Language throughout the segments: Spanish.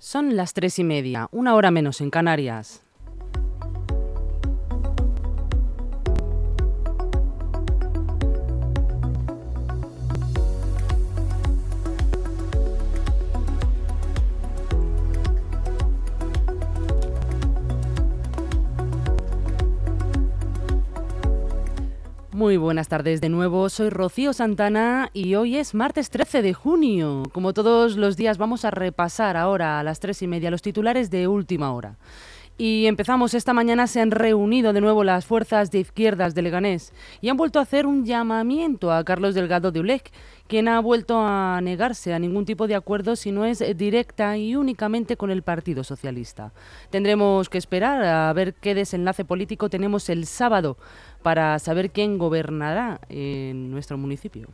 Son las tres y media, una hora menos en Canarias. Muy buenas tardes de nuevo, soy Rocío Santana y hoy es martes 13 de junio. Como todos los días vamos a repasar ahora a las tres y media los titulares de última hora. Y empezamos, esta mañana se han reunido de nuevo las fuerzas de izquierdas de Leganés y han vuelto a hacer un llamamiento a Carlos Delgado de Ulec, quien ha vuelto a negarse a ningún tipo de acuerdo si no es directa y únicamente con el Partido Socialista. Tendremos que esperar a ver qué desenlace político tenemos el sábado para saber quién gobernará en nuestro municipio.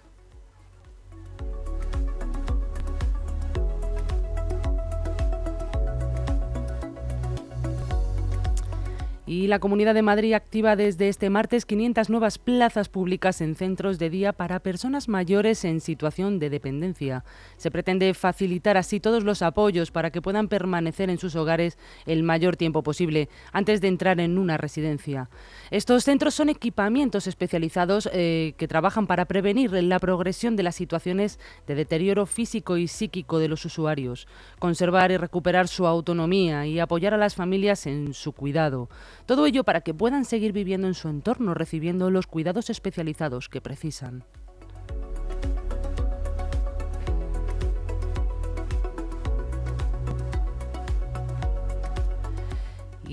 Y la Comunidad de Madrid activa desde este martes 500 nuevas plazas públicas en centros de día para personas mayores en situación de dependencia. Se pretende facilitar así todos los apoyos para que puedan permanecer en sus hogares el mayor tiempo posible antes de entrar en una residencia. Estos centros son equipamientos especializados eh, que trabajan para prevenir la progresión de las situaciones de deterioro físico y psíquico de los usuarios, conservar y recuperar su autonomía y apoyar a las familias en su cuidado. Todo ello para que puedan seguir viviendo en su entorno, recibiendo los cuidados especializados que precisan.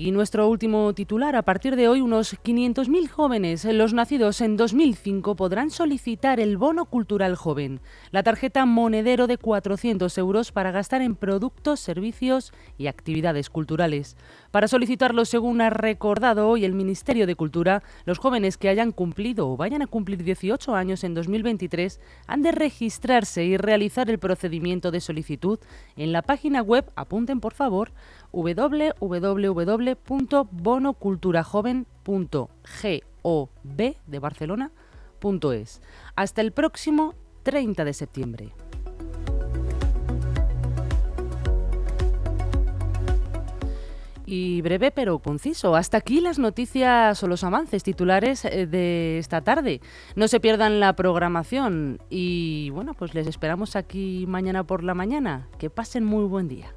Y nuestro último titular, a partir de hoy unos 500.000 jóvenes, los nacidos en 2005, podrán solicitar el bono cultural joven, la tarjeta monedero de 400 euros para gastar en productos, servicios y actividades culturales. Para solicitarlo, según ha recordado hoy el Ministerio de Cultura, los jóvenes que hayan cumplido o vayan a cumplir 18 años en 2023 han de registrarse y realizar el procedimiento de solicitud en la página web, apunten por favor, www.bonoculturajoven.gov de Barcelona.es. Hasta el próximo 30 de septiembre. y breve pero conciso. Hasta aquí las noticias o los avances titulares eh, de esta tarde. No se pierdan la programación y bueno, pues les esperamos aquí mañana por la mañana. Que pasen muy buen día.